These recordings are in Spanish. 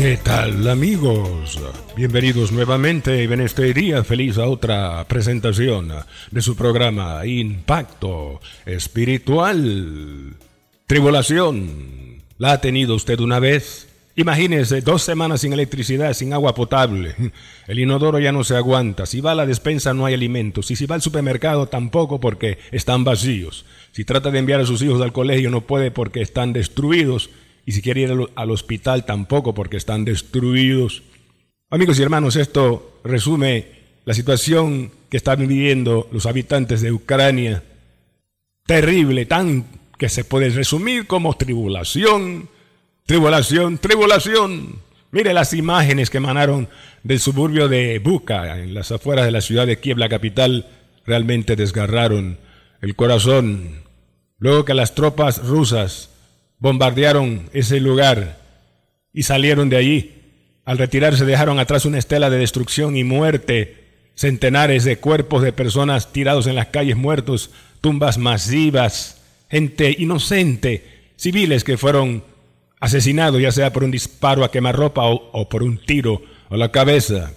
¿Qué tal amigos? Bienvenidos nuevamente en este día feliz a otra presentación de su programa Impacto Espiritual. Tribulación ¿La ha tenido usted una vez? Imagínese dos semanas sin electricidad, sin agua potable. El inodoro ya no se aguanta. Si va a la despensa no hay alimentos. Y si va al supermercado tampoco porque están vacíos. Si trata de enviar a sus hijos al colegio no puede porque están destruidos. Y si quiere ir al hospital tampoco porque están destruidos. Amigos y hermanos, esto resume la situación que están viviendo los habitantes de Ucrania. Terrible, tan que se puede resumir como tribulación, tribulación, tribulación. Mire las imágenes que emanaron del suburbio de Buka, en las afueras de la ciudad de Kiev, la capital, realmente desgarraron el corazón. Luego que las tropas rusas bombardearon ese lugar y salieron de allí, al retirarse dejaron atrás una estela de destrucción y muerte, centenares de cuerpos de personas tirados en las calles muertos, tumbas masivas, gente inocente, civiles que fueron asesinados ya sea por un disparo a quemarropa o, por un tiro a la cabeza.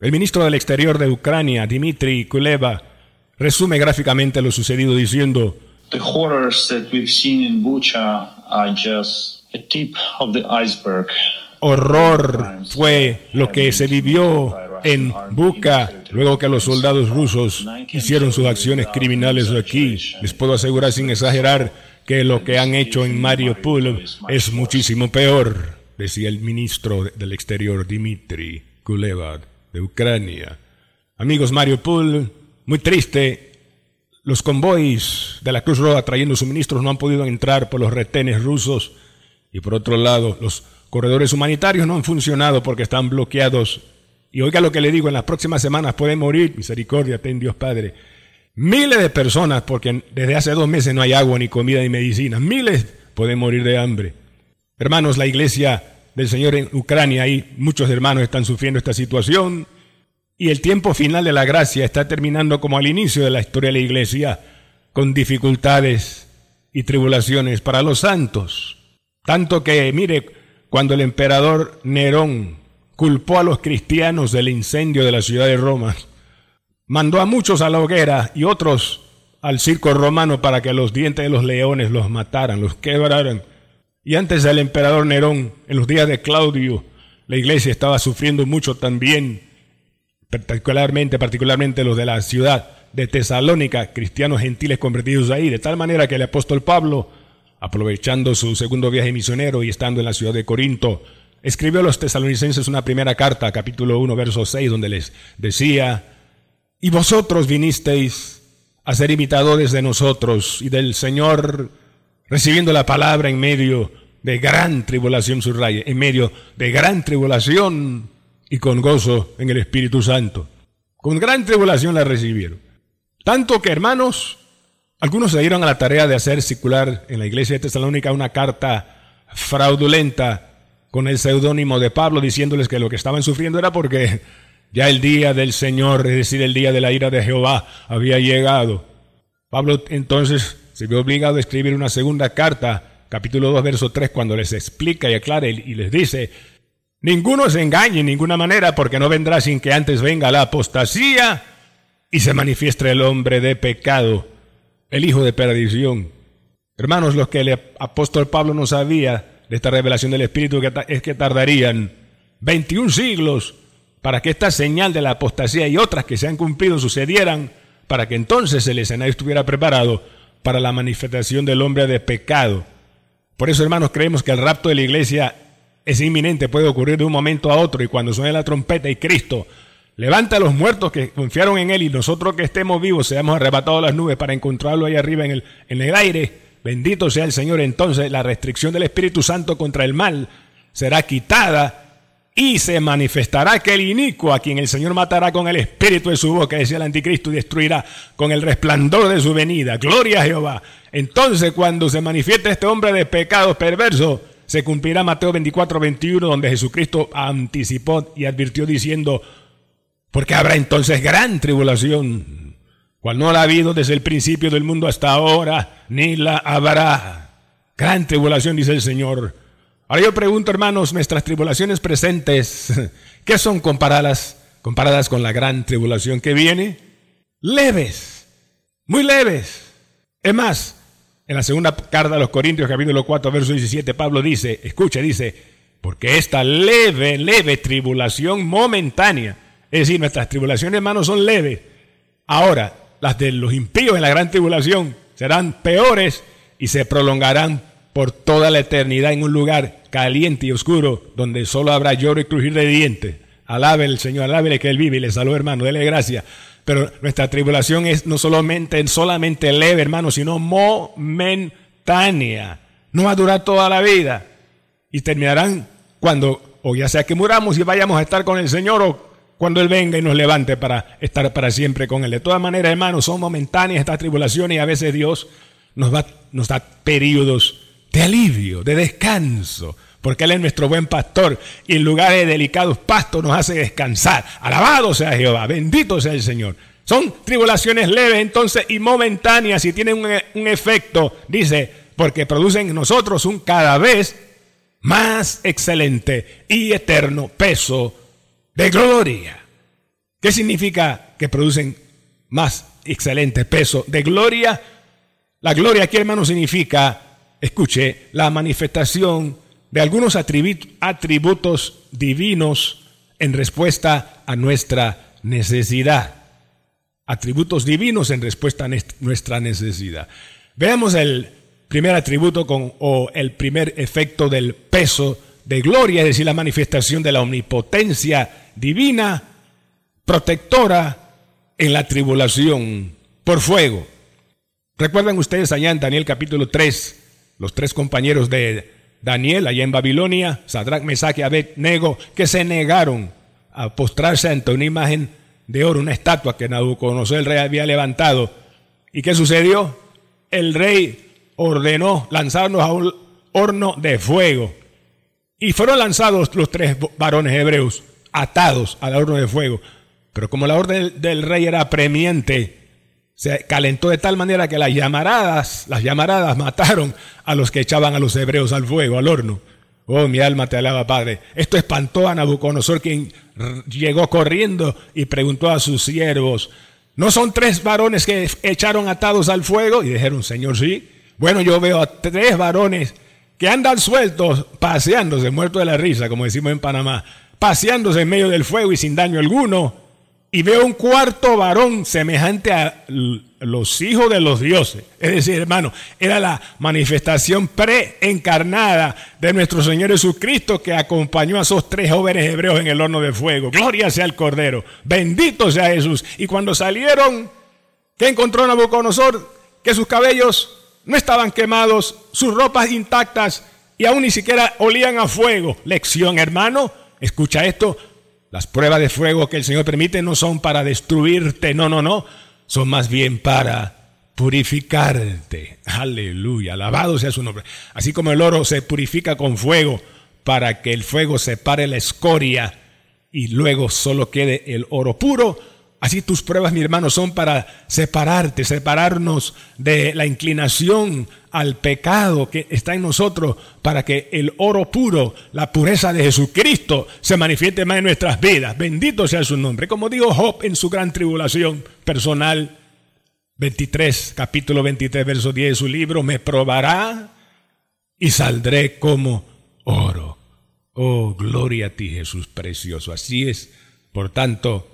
El ministro del Exterior de Ucrania, Dmitry Kuleva, resume gráficamente lo sucedido diciendo, The horrors that we've seen in Bucha are just a tip of the iceberg. Horror fue lo que se vivió en Buka luego que los soldados rusos hicieron sus acciones criminales aquí. Les puedo asegurar sin exagerar que lo que han hecho en Mariupol es muchísimo peor, decía el ministro del Exterior Dmitry Kuleva de Ucrania. Amigos, Mariupol, muy triste, los convoys de la Cruz Roja trayendo suministros no han podido entrar por los retenes rusos y por otro lado los corredores humanitarios no han funcionado porque están bloqueados y oiga lo que le digo, en las próximas semanas pueden morir, misericordia, ten Dios Padre. Miles de personas, porque desde hace dos meses no hay agua, ni comida, ni medicina. Miles pueden morir de hambre. Hermanos, la iglesia del Señor en Ucrania, ahí muchos hermanos están sufriendo esta situación. Y el tiempo final de la gracia está terminando como al inicio de la historia de la iglesia, con dificultades y tribulaciones para los santos. Tanto que, mire, cuando el emperador Nerón culpó a los cristianos del incendio de la ciudad de Roma, mandó a muchos a la hoguera y otros al circo romano para que los dientes de los leones los mataran, los quebraran. Y antes del emperador Nerón, en los días de Claudio, la iglesia estaba sufriendo mucho también, particularmente, particularmente los de la ciudad de Tesalónica, cristianos gentiles convertidos ahí, de tal manera que el apóstol Pablo, aprovechando su segundo viaje misionero y estando en la ciudad de Corinto, escribió a los tesalonicenses una primera carta, capítulo 1, verso 6, donde les decía, y vosotros vinisteis a ser imitadores de nosotros y del Señor, recibiendo la palabra en medio de gran tribulación, subraya, en medio de gran tribulación y con gozo en el Espíritu Santo. Con gran tribulación la recibieron. Tanto que, hermanos, algunos se dieron a la tarea de hacer circular en la iglesia de Tesalónica una carta fraudulenta con el seudónimo de Pablo, diciéndoles que lo que estaban sufriendo era porque ya el día del Señor, es decir, el día de la ira de Jehová, había llegado. Pablo entonces se vio obligado a escribir una segunda carta, capítulo 2, verso 3, cuando les explica y aclara y les dice, ninguno se engañe en ninguna manera, porque no vendrá sin que antes venga la apostasía y se manifieste el hombre de pecado, el hijo de perdición. Hermanos, lo que el apóstol Pablo no sabía de esta revelación del Espíritu es que tardarían 21 siglos para que esta señal de la apostasía y otras que se han cumplido sucedieran, para que entonces el escenario estuviera preparado para la manifestación del hombre de pecado. Por eso, hermanos, creemos que el rapto de la iglesia es inminente, puede ocurrir de un momento a otro, y cuando suene la trompeta y Cristo levanta a los muertos que confiaron en Él y nosotros que estemos vivos seamos arrebatados a las nubes para encontrarlo ahí arriba en el, en el aire, Bendito sea el Señor. Entonces la restricción del Espíritu Santo contra el mal será quitada y se manifestará aquel inicuo a quien el Señor matará con el espíritu de su boca, decía el anticristo, y destruirá con el resplandor de su venida. Gloria a Jehová. Entonces, cuando se manifieste este hombre de pecados perversos, se cumplirá Mateo 24, 21, donde Jesucristo anticipó y advirtió diciendo, porque habrá entonces gran tribulación, cual no la ha habido desde el principio del mundo hasta ahora, ni la habrá. Gran tribulación, dice el Señor Ahora yo pregunto, hermanos, nuestras tribulaciones presentes, ¿qué son comparadas, comparadas con la gran tribulación que viene? Leves, muy leves. Es más, en la segunda carta a los Corintios, capítulo 4, verso 17, Pablo dice, escucha, dice, porque esta leve, leve tribulación momentánea, es decir, nuestras tribulaciones, hermanos, son leves. Ahora, las de los impíos en la gran tribulación serán peores y se prolongarán por toda la eternidad en un lugar caliente y oscuro donde solo habrá lloro y crujir de dientes. Alabe el Señor, alábele que Él vive y le salud, hermano, dele gracias. Pero nuestra tribulación es no solamente, solamente leve, hermano, sino momentánea. No va a durar toda la vida. Y terminarán cuando, o ya sea que muramos y vayamos a estar con el Señor, o cuando Él venga y nos levante para estar para siempre con Él. De todas maneras, hermanos, son momentáneas estas tribulaciones y a veces Dios nos, va, nos da periodos de alivio, de descanso, porque Él es nuestro buen pastor y en lugares de delicados pastos nos hace descansar. Alabado sea Jehová, bendito sea el Señor. Son tribulaciones leves entonces y momentáneas y tienen un, un efecto, dice, porque producen en nosotros un cada vez más excelente y eterno peso de gloria. ¿Qué significa que producen más excelente peso de gloria? La gloria aquí, hermano, significa escuche, la manifestación de algunos atributos divinos en respuesta a nuestra necesidad. Atributos divinos en respuesta a nuestra necesidad. Veamos el primer atributo con, o el primer efecto del peso de gloria, es decir, la manifestación de la omnipotencia divina, protectora en la tribulación por fuego. Recuerdan ustedes allá en Daniel capítulo 3, los tres compañeros de Daniel allá en Babilonia, Sadrach, Mesach y Abednego, que se negaron a postrarse ante una imagen de oro, una estatua que Nabucodonosor el rey había levantado. ¿Y qué sucedió? El rey ordenó lanzarnos a un horno de fuego. Y fueron lanzados los tres varones hebreos, atados al horno de fuego. Pero como la orden del rey era premiente, se calentó de tal manera que las llamaradas, las llamaradas mataron a los que echaban a los hebreos al fuego, al horno. Oh, mi alma te alaba, Padre. Esto espantó a Nabucodonosor, quien llegó corriendo y preguntó a sus siervos, ¿no son tres varones que echaron atados al fuego? Y dijeron, Señor, sí. Bueno, yo veo a tres varones que andan sueltos, paseándose, muertos de la risa, como decimos en Panamá, paseándose en medio del fuego y sin daño alguno y veo un cuarto varón semejante a los hijos de los dioses. Es decir, hermano, era la manifestación preencarnada de nuestro Señor Jesucristo que acompañó a esos tres jóvenes hebreos en el horno de fuego. Gloria sea el Cordero. Bendito sea Jesús. Y cuando salieron, ¿qué encontró Nabucodonosor? Que sus cabellos no estaban quemados, sus ropas intactas y aún ni siquiera olían a fuego. Lección, hermano. Escucha esto las pruebas de fuego que el Señor permite no son para destruirte, no, no, no, son más bien para purificarte. Aleluya, alabado sea su nombre. Así como el oro se purifica con fuego para que el fuego separe la escoria y luego solo quede el oro puro, Así tus pruebas, mi hermano, son para separarte, separarnos de la inclinación al pecado que está en nosotros, para que el oro puro, la pureza de Jesucristo, se manifieste más en nuestras vidas. Bendito sea su nombre. Como dijo Job en su gran tribulación personal, 23, capítulo 23, verso 10 de su libro, me probará y saldré como oro. Oh, gloria a ti, Jesús precioso. Así es. Por tanto,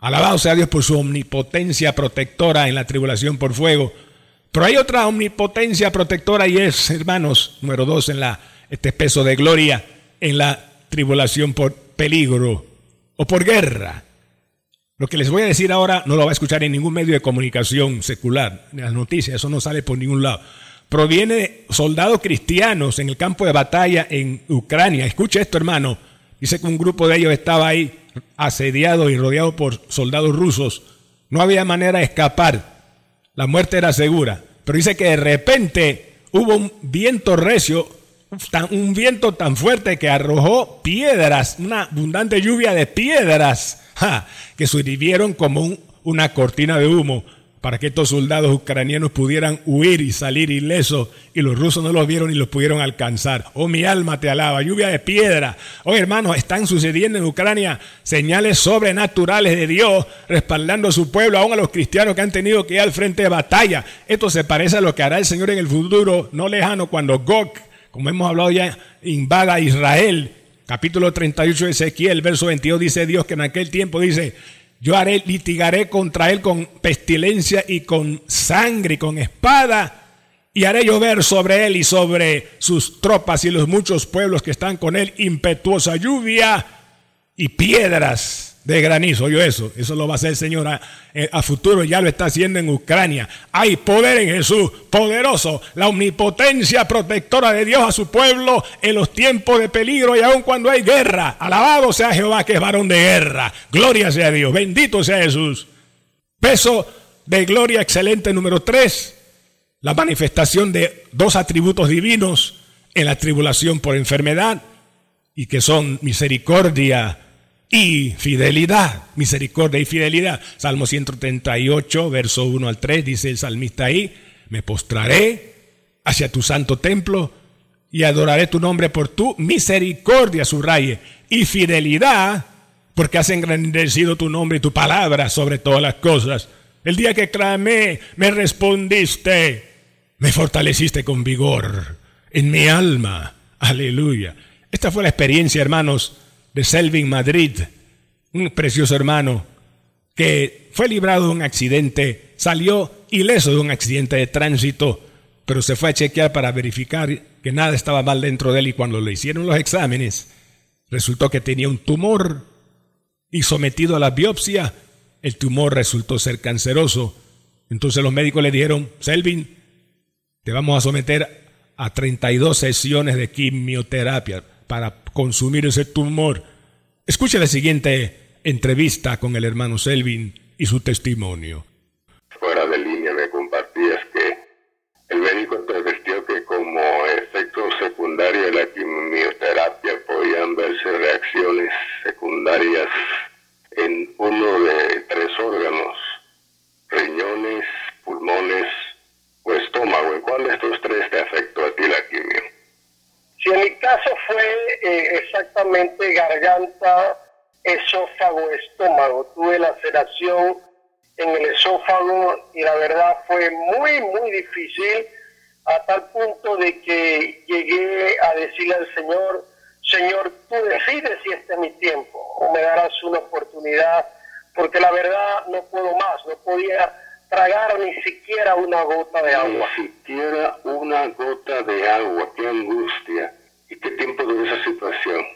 Alabado sea Dios por su omnipotencia protectora en la tribulación por fuego. Pero hay otra omnipotencia protectora y es, hermanos, número dos en la, este peso de gloria en la tribulación por peligro o por guerra. Lo que les voy a decir ahora no lo va a escuchar en ningún medio de comunicación secular, en las noticias, eso no sale por ningún lado. Proviene de soldados cristianos en el campo de batalla en Ucrania. Escuche esto, hermano Dice que un grupo de ellos estaba ahí asediado y rodeado por soldados rusos. No había manera de escapar. La muerte era segura. Pero dice que de repente hubo un viento recio, un viento tan fuerte que arrojó piedras, una abundante lluvia de piedras, que surgieron como una cortina de humo para que estos soldados ucranianos pudieran huir y salir ilesos y los rusos no los vieron y los pudieron alcanzar. Oh, mi alma te alaba, lluvia de piedra. Oh, hermanos, están sucediendo en Ucrania señales sobrenaturales de Dios respaldando a su pueblo, aún a los cristianos que han tenido que ir al frente de batalla. Esto se parece a lo que hará el Señor en el futuro no lejano cuando Gog, como hemos hablado ya, invada a Israel. Capítulo 38 de Ezequiel, verso 22 dice Dios que en aquel tiempo dice, yo haré, litigaré contra él con pestilencia y con sangre y con espada. Y haré llover sobre él y sobre sus tropas y los muchos pueblos que están con él impetuosa lluvia y piedras de granizo. Yo eso, eso lo va a hacer el Señor eh, a, futuro, ya lo está haciendo en Ucrania. Hay poder en Jesús, poderoso, la omnipotencia protectora de Dios a su pueblo en los tiempos de peligro y aun cuando hay guerra. Alabado sea Jehová que es varón de guerra. Gloria sea Dios, bendito sea Jesús. Peso de gloria excelente número tres, la manifestación de dos atributos divinos en la tribulación por enfermedad y que son misericordia, y fidelidad, misericordia y fidelidad. Salmo 138, verso 1 al 3, dice el salmista ahí, me postraré hacia tu santo templo y adoraré tu nombre por tu misericordia, subraye, y fidelidad, porque has engrandecido tu nombre y tu palabra sobre todas las cosas. El día que clamé, me respondiste, me fortaleciste con vigor en mi alma. Aleluya. Esta fue la experiencia, hermanos, Selvin Madrid, un precioso hermano que fue librado de un accidente, salió ileso de un accidente de tránsito, pero se fue a chequear para verificar que nada estaba mal dentro de él y cuando le hicieron los exámenes, resultó que tenía un tumor y sometido a la biopsia, el tumor resultó ser canceroso. Entonces los médicos le dijeron, Selvin, te vamos a someter a 32 sesiones de quimioterapia para consumir ese tumor. Escuche la siguiente entrevista con el hermano Selvin y su testimonio. Fuera de línea me compartías que el médico advirtió que como efecto secundario de la quimioterapia podían verse reacciones secundarias en uno de tres órganos, riñones, pulmones o estómago. ¿En cuál de estos tres te afectó a ti la quimio? Si en mi caso fue eh, exactamente garganta, esófago, estómago, tuve laceración en el esófago y la verdad fue muy, muy difícil a tal punto de que llegué a decirle al Señor, Señor, tú decides si este es mi tiempo o me darás una oportunidad, porque la verdad no puedo más, no podía tragar ni siquiera una gota de agua. Ni siquiera una gota de agua, qué angustia. ¿Y qué tiempo duró esa situación?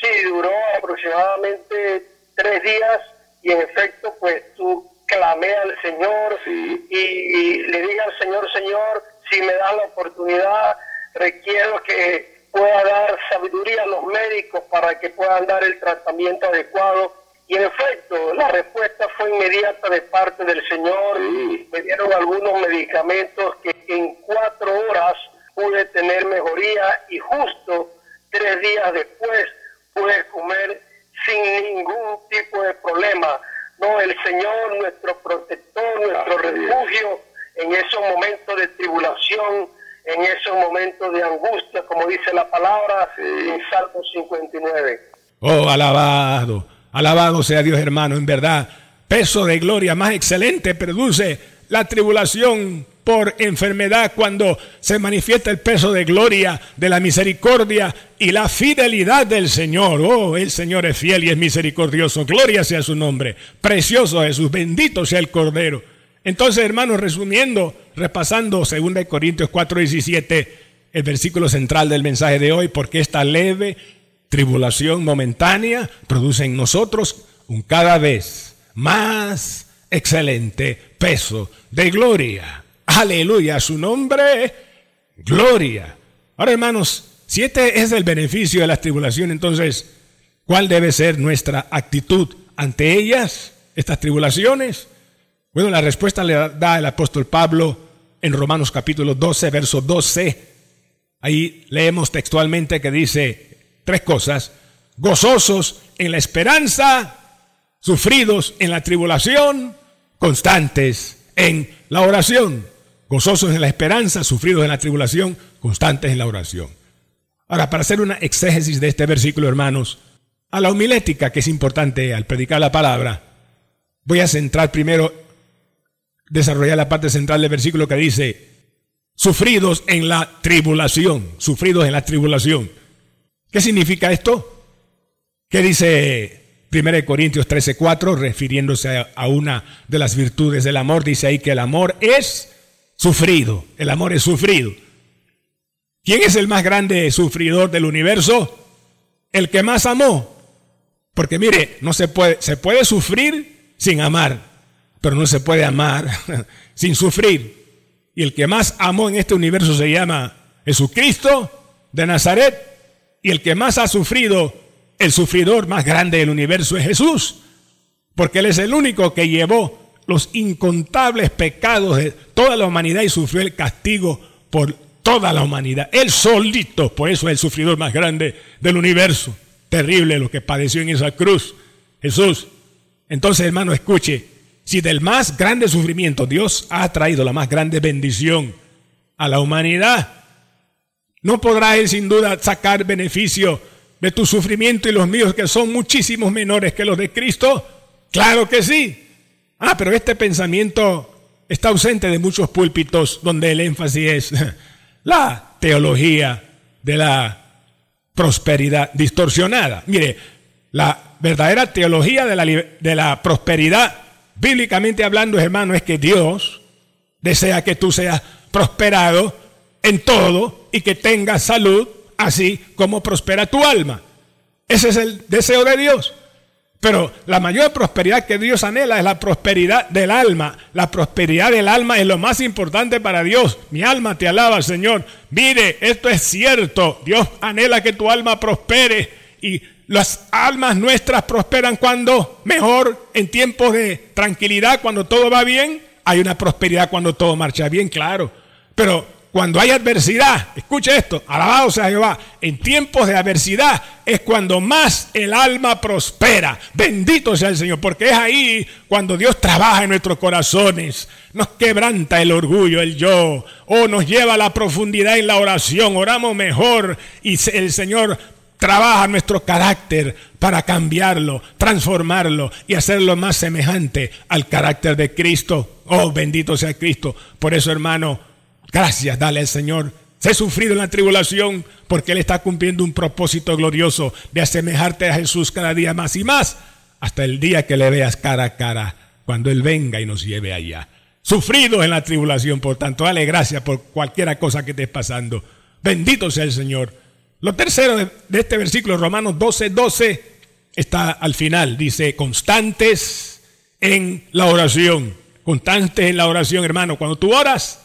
Sí, duró aproximadamente tres días y en efecto pues tú clamé al Señor y, le dije al Señor, Señor, si me da la oportunidad, requiero que pueda dar sabiduría a los médicos para que puedan dar el tratamiento adecuado y en efecto, la respuesta fue inmediata de parte del Señor. Me dieron algunos medicamentos que en cuatro horas pude tener mejoría y justo tres días después pude comer sin ningún tipo de problema. No, el Señor, nuestro protector, nuestro refugio en esos momentos de tribulación, en esos momentos de angustia, como dice la palabra en Salmo 59. Oh, alabado Alabado sea Dios hermano, en verdad, peso de gloria más excelente produce la tribulación por enfermedad cuando se manifiesta el peso de gloria de la misericordia y la fidelidad del Señor. Oh, el Señor es fiel y es misericordioso. Gloria sea su nombre. Precioso Jesús, bendito sea el Cordero. Entonces, hermanos, resumiendo, repasando 2 Corintios 4:17, el versículo central del mensaje de hoy, porque esta leve tribulación momentánea produce en nosotros un cada vez más excelente peso de gloria. Aleluya, su nombre, gloria. Ahora hermanos, si este es el beneficio de la tribulación, entonces, ¿Cuál debe ser nuestra actitud ante ellas, estas tribulaciones? Bueno, la respuesta le da el apóstol Pablo en Romanos capítulo 12, verso 12. Ahí leemos textualmente que dice tres cosas. Gozosos en la esperanza, sufridos en la tribulación, constantes en la oración. Gozosos en la esperanza, sufridos en la tribulación, constantes en la oración. Ahora, para hacer una exégesis de este versículo, hermanos, a la homilética, que es importante al predicar la palabra, voy a centrar primero, desarrollar la parte central del versículo que dice, sufridos en la tribulación, sufridos en la tribulación. ¿Qué significa esto? ¿Qué dice 1 Corintios 13:4, refiriéndose a una de las virtudes del amor? Dice ahí que el amor es sufrido, el amor es sufrido. ¿Quién es el más grande sufridor del universo? El que más amó. Porque mire, no se puede, se puede sufrir sin amar, pero no se puede amar sin sufrir. Y el que más amó en este universo se llama Jesucristo de Nazaret. Y el que más ha sufrido, el sufridor más grande del universo es Jesús. Porque Él es el único que llevó los incontables pecados de toda la humanidad y sufrió el castigo por toda la humanidad. Él solito, por eso es el sufridor más grande del universo. Terrible lo que padeció en esa cruz. Jesús. Entonces, hermano, escuche, si del más grande sufrimiento Dios ha traído la más grande bendición a la humanidad, ¿no podrá Él sin duda sacar beneficio de tu sufrimiento y los míos que son muchísimos menores que los de Cristo? Claro que sí. Ah, pero este pensamiento está ausente de muchos púlpitos donde el énfasis es la teología de la prosperidad distorsionada. Mire, la verdadera teología de la, de la prosperidad, bíblicamente hablando, hermano, es que Dios desea que tú seas prosperado en todo y que tengas salud, así como prospera tu alma. Ese es el deseo de Dios. Pero la mayor prosperidad que Dios anhela es la prosperidad del alma. La prosperidad del alma es lo más importante para Dios. Mi alma te alaba, Señor. Mire, esto es cierto. Dios anhela que tu alma prospere. Y las almas nuestras prosperan cuando mejor, en tiempos de tranquilidad, cuando todo va bien. Hay una prosperidad cuando todo marcha bien, claro. Pero cuando hay adversidad, escuche esto, alabado sea Jehová, en tiempos de adversidad es cuando más el alma prospera. Bendito sea el Señor, porque es ahí cuando Dios trabaja en nuestros corazones, nos quebranta el orgullo, el yo, o nos lleva a la profundidad en la oración, oramos mejor y el Señor trabaja nuestro carácter para cambiarlo, transformarlo y hacerlo más semejante al carácter de Cristo. Oh, bendito sea Cristo. Por eso, hermano, Gracias, dale al Señor. Sé sufrido en la tribulación porque Él está cumpliendo un propósito glorioso de asemejarte a Jesús cada día más y más hasta el día que le veas cara a cara cuando Él venga y nos lleve allá. Sufrido en la tribulación, por tanto, dale gracias por cualquiera cosa que estés pasando. Bendito sea el Señor. Lo tercero de, este versículo, Romanos 12, 12, está al final. Dice, constantes en la oración. Constantes en la oración, hermano. Cuando tú oras,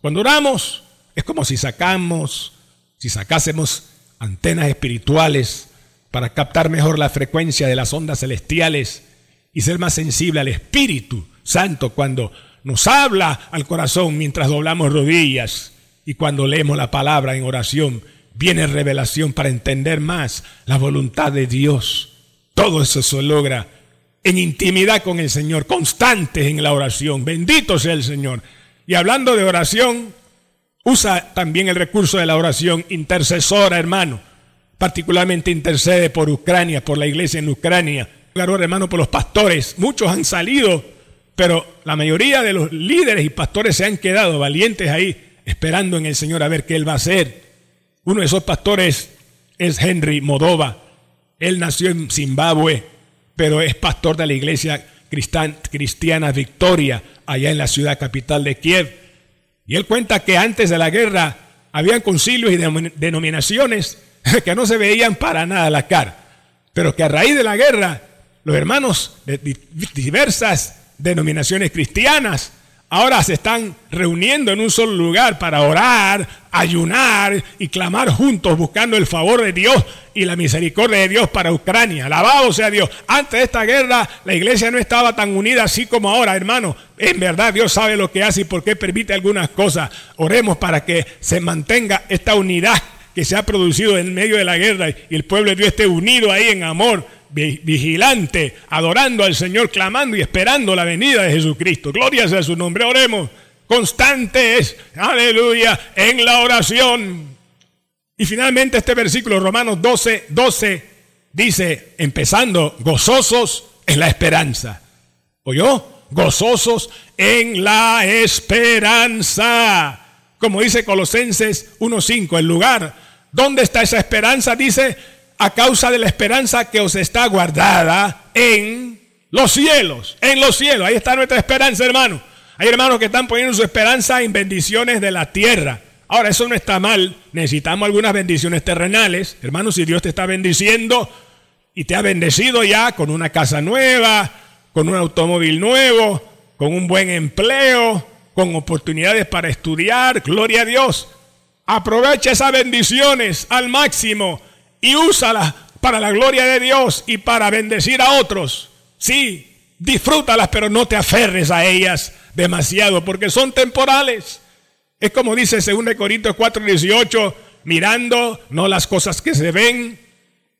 cuando oramos es como si sacamos, si sacásemos antenas espirituales para captar mejor la frecuencia de las ondas celestiales y ser más sensible al Espíritu Santo cuando nos habla al corazón mientras doblamos rodillas y cuando leemos la palabra en oración. Viene revelación para entender más la voluntad de Dios. Todo eso se logra en intimidad con el Señor, constantes en la oración. Bendito sea el Señor. Y hablando de oración, usa también el recurso de la oración intercesora, hermano. Particularmente intercede por Ucrania, por la iglesia en Ucrania. Claro, hermano, por los pastores. Muchos han salido, pero la mayoría de los líderes y pastores se han quedado valientes ahí, esperando en el Señor a ver qué Él va a hacer. Uno de esos pastores es Henry Modova. Él nació en Zimbabue, pero es pastor de la iglesia cristiana Victoria, allá en la ciudad capital de Kiev. Y él cuenta que antes de la guerra habían concilios y denominaciones que no se veían para nada la cara, pero que a raíz de la guerra los hermanos de diversas denominaciones cristianas ahora se están reuniendo en un solo lugar para orar, ayunar y clamar juntos buscando el favor de Dios y la misericordia de Dios para Ucrania. Alabado sea Dios. Antes de esta guerra la iglesia no estaba tan unida así como ahora, hermano. En verdad Dios sabe lo que hace y por qué permite algunas cosas. Oremos para que se mantenga esta unidad que se ha producido en medio de la guerra y el pueblo de Dios esté unido ahí en amor vigilante, adorando al Señor, clamando y esperando la venida de Jesucristo. Gloria sea su nombre. Oremos constantes, aleluya, en la oración. Y finalmente este versículo, Romanos 12, 12, dice, empezando, gozosos en la esperanza. ¿Oyó? Gozosos en la esperanza. Como dice Colosenses 1.5, el lugar. ¿Dónde está esa esperanza? Dice, a causa de la esperanza que os está guardada en los cielos, en los cielos. Ahí está nuestra esperanza, hermano. Hay hermanos que están poniendo su esperanza en bendiciones de la tierra. Ahora, eso no está mal. Necesitamos algunas bendiciones terrenales. Hermano, si Dios te está bendiciendo y te ha bendecido ya con una casa nueva, con un automóvil nuevo, con un buen empleo, con oportunidades para estudiar, gloria a Dios. Aprovecha esas bendiciones al máximo y úsalas para la gloria de Dios y para bendecir a otros. Sí, disfrútalas, pero no te aferres a ellas demasiado porque son temporales. Es como dice 2 Corintios 4:18, mirando no las cosas que se ven,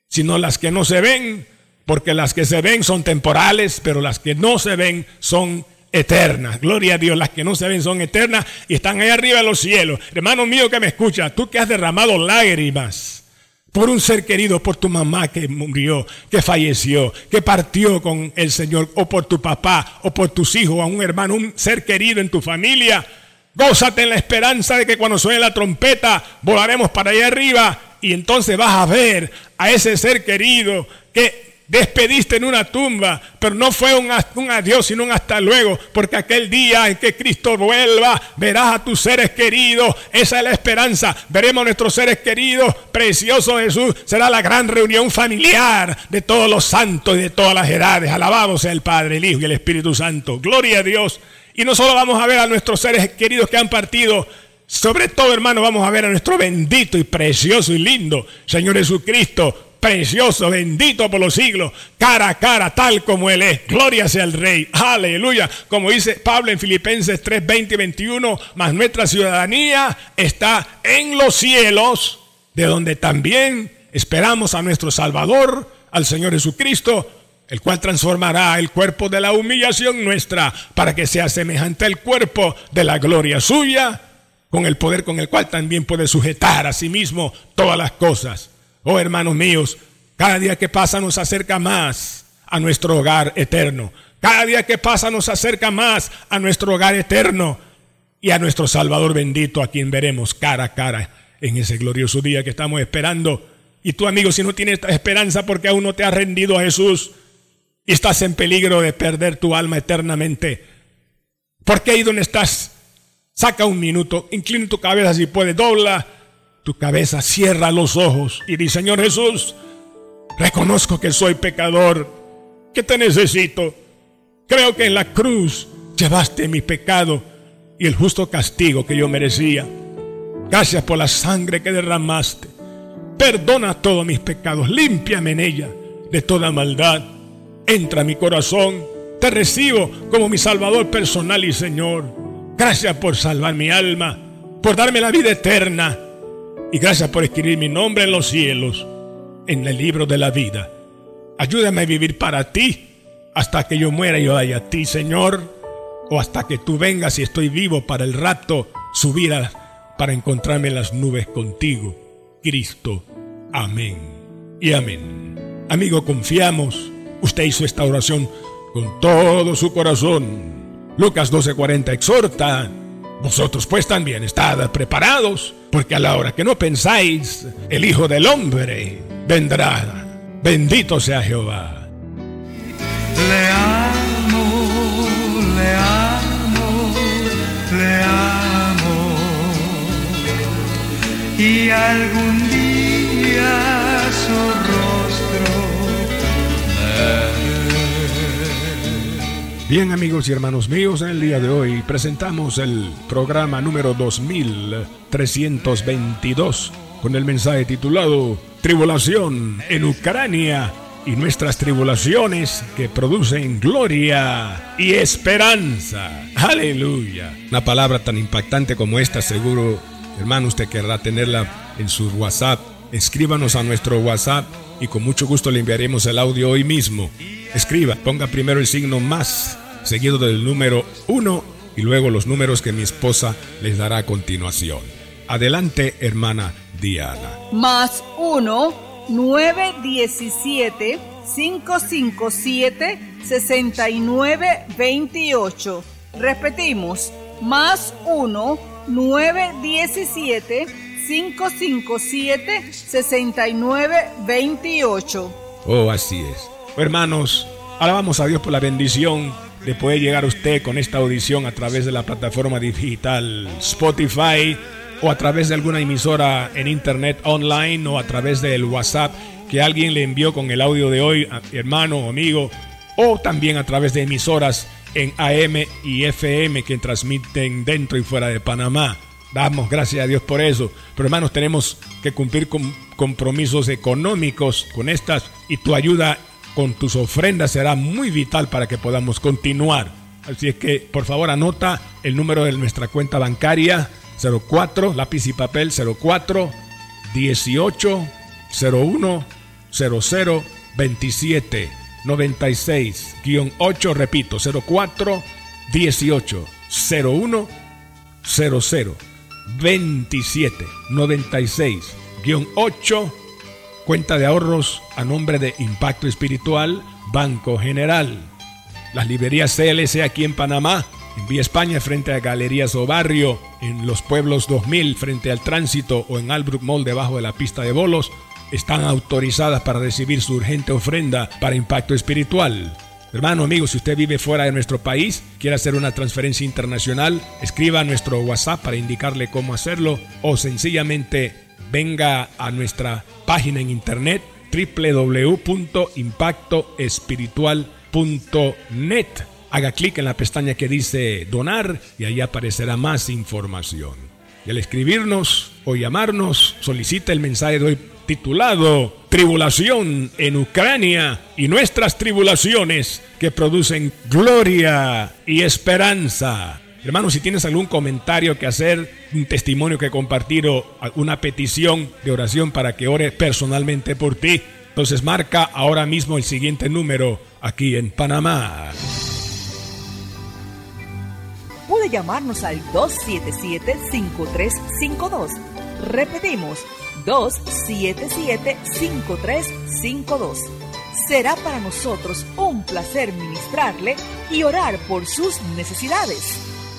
sino las que no se ven, porque las que se ven son temporales, pero las que no se ven son eternas. Gloria a Dios, las que no se ven son eternas y están ahí arriba en los cielos. Hermano mío que me escucha, tú que has derramado lágrimas por un ser querido, por tu mamá que murió, que falleció, que partió con el Señor, o por tu papá, o por tus hijos, o a un hermano, un ser querido en tu familia. Gózate en la esperanza de que cuando suene la trompeta volaremos para allá arriba y entonces vas a ver a ese ser querido que despediste en una tumba, pero no fue un, adiós, sino un hasta luego, porque aquel día en que Cristo vuelva, verás a tus seres queridos, esa es la esperanza, veremos a nuestros seres queridos, precioso Jesús, será la gran reunión familiar de todos los santos y de todas las edades, alabado sea el Padre, el Hijo y el Espíritu Santo, gloria a Dios, y no solo vamos a ver a nuestros seres queridos que han partido, sobre todo, hermano, vamos a ver a nuestro bendito y precioso y lindo Señor Jesucristo, precioso, bendito por los siglos, cara a cara, tal como Él es. Gloria sea el Rey. Aleluya. Como dice Pablo en Filipenses 3, 20 y 21, mas nuestra ciudadanía está en los cielos, de donde también esperamos a nuestro Salvador, al Señor Jesucristo, el cual transformará el cuerpo de la humillación nuestra para que sea semejante al cuerpo de la gloria suya, con el poder con el cual también puede sujetar a sí mismo todas las cosas. Oh hermanos míos, cada día que pasa nos acerca más a nuestro hogar eterno. Cada día que pasa nos acerca más a nuestro hogar eterno y a nuestro Salvador bendito, a quien veremos cara a cara en ese glorioso día que estamos esperando. Y tú, amigo, si no tienes esta esperanza porque aún no te has rendido a Jesús y estás en peligro de perder tu alma eternamente, porque ahí donde estás, saca un minuto, inclina tu cabeza si puedes, dobla tu cabeza, cierra los ojos y di, Señor Jesús, reconozco que soy pecador, que te necesito. Creo que en la cruz llevaste mi pecado y el justo castigo que yo merecía. Gracias por la sangre que derramaste. Perdona todos mis pecados, límpiame en ella de toda maldad. Entra a mi corazón, te recibo como mi Salvador personal y Señor. Gracias por salvar mi alma, por darme la vida eterna y gracias por escribir mi nombre en los cielos, en el libro de la vida. Ayúdame a vivir para ti hasta que yo muera y vaya a ti, Señor, o hasta que tú vengas y estoy vivo para el rato, subir para encontrarme en las nubes contigo. Cristo. Amén. Y amén. Amigo, confiamos. Usted hizo esta oración con todo su corazón. Lucas 12:40 exhorta vosotros pues también estad preparados, porque a la hora que no pensáis, el Hijo del Hombre vendrá. Bendito sea Jehová. Le amo, le amo, le amo. Y algún día su Bien amigos y hermanos míos, en el día de hoy presentamos el programa número 2322 con el mensaje titulado Tribulación en Ucrania y nuestras tribulaciones que producen gloria y esperanza. Aleluya. Una palabra tan impactante como esta seguro, hermano, usted querrá tenerla en su WhatsApp. Escríbanos a nuestro WhatsApp y con mucho gusto le enviaremos el audio hoy mismo. Escriba, ponga primero el signo más seguido del número 1 y luego los números que mi esposa les dará a continuación. Adelante, hermana Diana. Más 1 917 557 6928. Repetimos, más 1 917 557 6928. Oh, así es. Hermanos, alabamos a Dios por la bendición de poder llegar a usted con esta audición a través de la plataforma digital Spotify o a través de alguna emisora en internet online o a través del WhatsApp que alguien le envió con el audio de hoy, hermano o amigo, o también a través de emisoras en AM y FM que transmiten dentro y fuera de Panamá. Damos gracias a Dios por eso. Pero hermanos, tenemos que cumplir con compromisos económicos con estas y tu ayuda con tus ofrendas será muy vital para que podamos continuar. Así es que por favor anota el número de nuestra cuenta bancaria 04, lápiz y papel 04 18 01 00 27 96 8, repito, 04 18 01 00 27 96 8 Cuenta de ahorros a nombre de Impacto Espiritual, Banco General. Las librerías CLC aquí en Panamá, en Vía España frente a Galerías o Barrio, en Los Pueblos 2000 frente al Tránsito o en Albrook Mall debajo de la pista de bolos, están autorizadas para recibir su urgente ofrenda para Impacto Espiritual. Hermano, amigo, si usted vive fuera de nuestro país, quiere hacer una transferencia internacional, escriba a nuestro WhatsApp para indicarle cómo hacerlo o sencillamente venga a nuestra página en internet www.impactoespiritual.net. Haga clic en la pestaña que dice donar y ahí aparecerá más información. Y al escribirnos o llamarnos, solicita el mensaje de hoy titulado Tribulación en Ucrania y nuestras tribulaciones que producen gloria y esperanza. Hermano, si tienes algún comentario que hacer, un testimonio que compartir o una petición de oración para que ore personalmente por ti, entonces marca ahora mismo el siguiente número aquí en Panamá. Puede llamarnos al 277-5352. Repetimos, 277-5352. Será para nosotros un placer ministrarle y orar por sus necesidades.